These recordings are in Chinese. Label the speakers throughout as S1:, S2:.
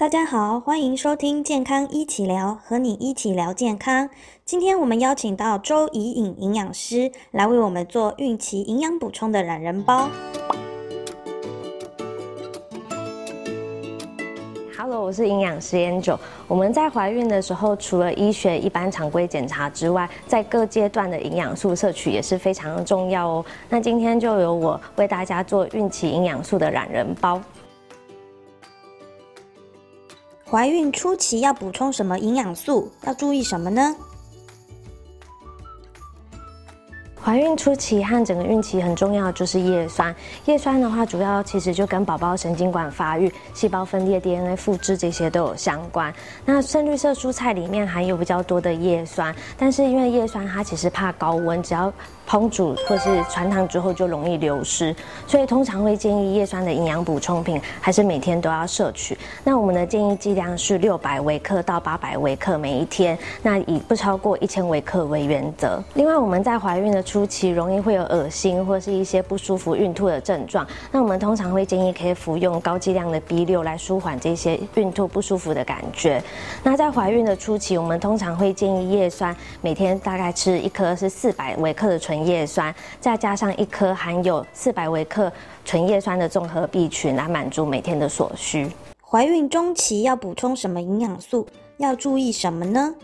S1: 大家好，欢迎收听健康一起聊，和你一起聊健康。今天我们邀请到周怡颖营养师来为我们做孕期营养补充的懒人包。
S2: Hello，我是营养师 an 九。我们在怀孕的时候，除了医学一般常规检查之外，在各阶段的营养素摄取也是非常重要哦。那今天就由我为大家做孕期营养素的懒人包。
S1: 怀孕初期要补充什么营养素？要注意什么呢？
S2: 怀孕初期和整个孕期很重要的就是叶酸。叶酸的话，主要其实就跟宝宝神经管发育、细胞分裂、DNA 复制这些都有相关。那深绿色蔬菜里面含有比较多的叶酸，但是因为叶酸它其实怕高温，只要烹煮或是传糖之后就容易流失，所以通常会建议叶酸的营养补充品还是每天都要摄取。那我们的建议剂量是六百微克到八百微克每一天，那以不超过一千微克为原则。另外我们在怀孕的初期容易会有恶心或是一些不舒服、孕吐的症状，那我们通常会建议可以服用高剂量的 B 六来舒缓这些孕吐不舒服的感觉。那在怀孕的初期，我们通常会建议叶酸每天大概吃一颗是四百微克的纯。叶酸，再加上一颗含有四百微克纯叶酸的综合 B 群，来满足每天的所需。
S1: 怀孕中期要补充什么营养素？要注意什么呢？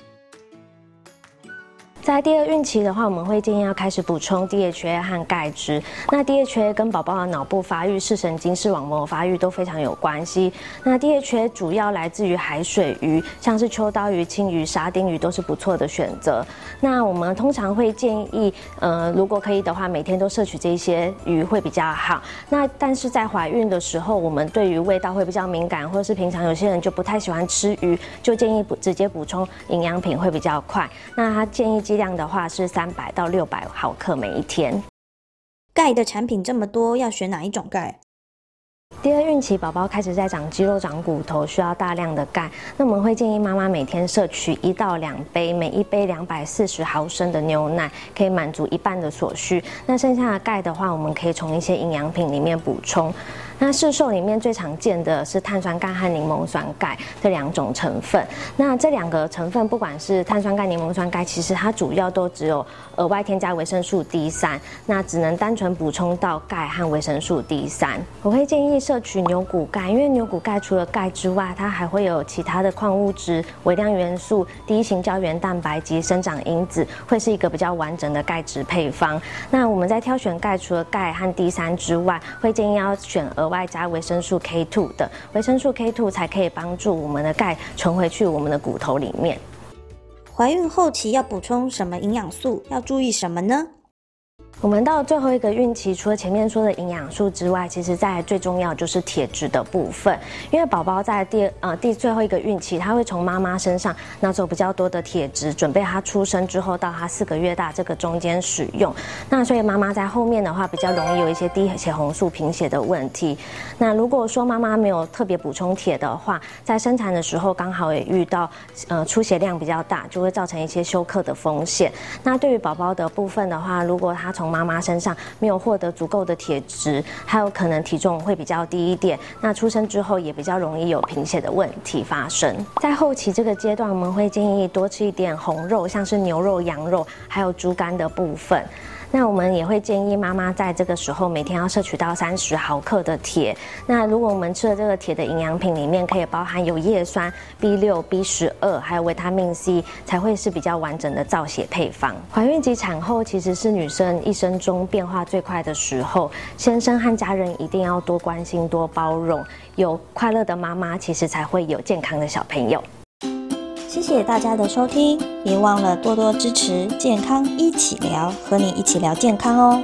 S2: 在第二孕期的话，我们会建议要开始补充 DHA 和钙质。那 DHA 跟宝宝的脑部发育、视神经、视网膜发育都非常有关系。那 DHA 主要来自于海水鱼，像是秋刀鱼、青鱼、沙丁鱼都是不错的选择。那我们通常会建议，呃，如果可以的话，每天都摄取这些鱼会比较好。那但是在怀孕的时候，我们对于味道会比较敏感，或者是平常有些人就不太喜欢吃鱼，就建议补直接补充营养品会比较快。那他建议剂量的话是三百到六百毫克每一天。
S1: 钙的产品这么多，要选哪一种钙？
S2: 第二孕期宝宝开始在长肌肉、长骨头，需要大量的钙。那我们会建议妈妈每天摄取一到两杯，每一杯两百四十毫升的牛奶，可以满足一半的所需。那剩下的钙的话，我们可以从一些营养品里面补充。那市售里面最常见的是碳酸钙和柠檬酸钙这两种成分。那这两个成分，不管是碳酸钙、柠檬酸钙，其实它主要都只有额外添加维生素 D 三，那只能单纯补充到钙和维生素 D 三。我会建议摄取牛骨钙，因为牛骨钙除了钙之外，它还会有其他的矿物质、微量元素、第一型胶原蛋白及生长因子，会是一个比较完整的钙质配方。那我们在挑选钙，除了钙和 D 三之外，会建议要选额。额外加维生素 K two 的维生素 K two 才可以帮助我们的钙存回去我们的骨头里面。
S1: 怀孕后期要补充什么营养素？要注意什么呢？
S2: 我们到最后一个孕期，除了前面说的营养素之外，其实在最重要就是铁质的部分。因为宝宝在第呃第最后一个孕期，他会从妈妈身上拿走比较多的铁质，准备他出生之后到他四个月大这个中间使用。那所以妈妈在后面的话，比较容易有一些低血红素贫血的问题。那如果说妈妈没有特别补充铁的话，在生产的时候刚好也遇到呃出血量比较大，就会造成一些休克的风险。那对于宝宝的部分的话，如果他从妈妈身上没有获得足够的铁质，还有可能体重会比较低一点。那出生之后也比较容易有贫血的问题发生。在后期这个阶段，我们会建议多吃一点红肉，像是牛肉、羊肉，还有猪肝的部分。那我们也会建议妈妈在这个时候每天要摄取到三十毫克的铁。那如果我们吃的这个铁的营养品里面可以包含有叶酸、B 六、B 十二，还有维他命 C，才会是比较完整的造血配方。怀孕及产后其实是女生一生中变化最快的时候，先生和家人一定要多关心、多包容，有快乐的妈妈，其实才会有健康的小朋友。
S1: 谢谢大家的收听，别忘了多多支持健康一起聊，和你一起聊健康哦。